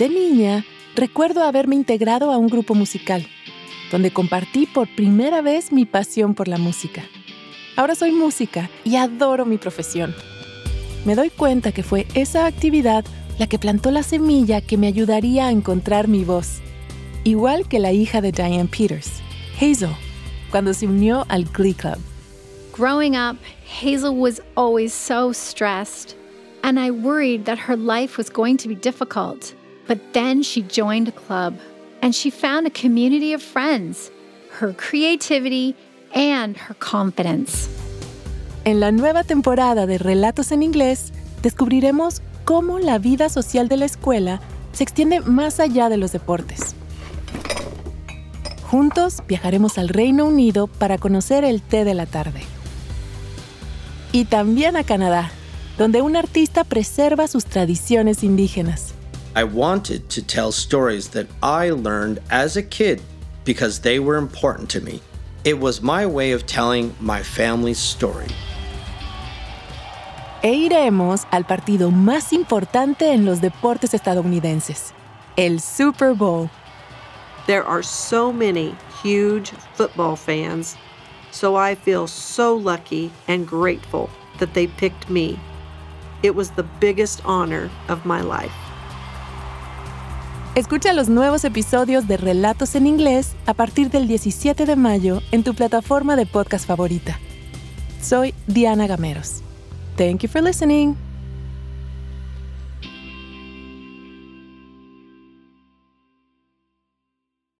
De niña, recuerdo haberme integrado a un grupo musical, donde compartí por primera vez mi pasión por la música. Ahora soy música y adoro mi profesión. Me doy cuenta que fue esa actividad la que plantó la semilla que me ayudaría a encontrar mi voz, igual que la hija de Diane Peters, Hazel, cuando se unió al Glee Club. Growing up, Hazel was always so stressed, and I worried that her life was going to be difficult. But then she joined a club, and she found a community of friends, her creativity, and her confidence. En la nueva temporada de Relatos en Inglés, descubriremos cómo la vida social de la escuela se extiende más allá de los deportes. Juntos viajaremos al Reino Unido para conocer el té de la tarde. Y también a Canadá, donde un artista preserva sus tradiciones indígenas. I wanted to tell stories that I learned as a kid because they were important to me. It was my way of telling my family's story. E iremos al partido más importante en los deportes estadounidenses, el Super Bowl. There are so many huge football fans, so I feel so lucky and grateful that they picked me. It was the biggest honor of my life. Escucha los nuevos episodios de Relatos en Inglés a partir del 17 de mayo en tu plataforma de podcast favorita. Soy Diana Gameros. Thank you for listening.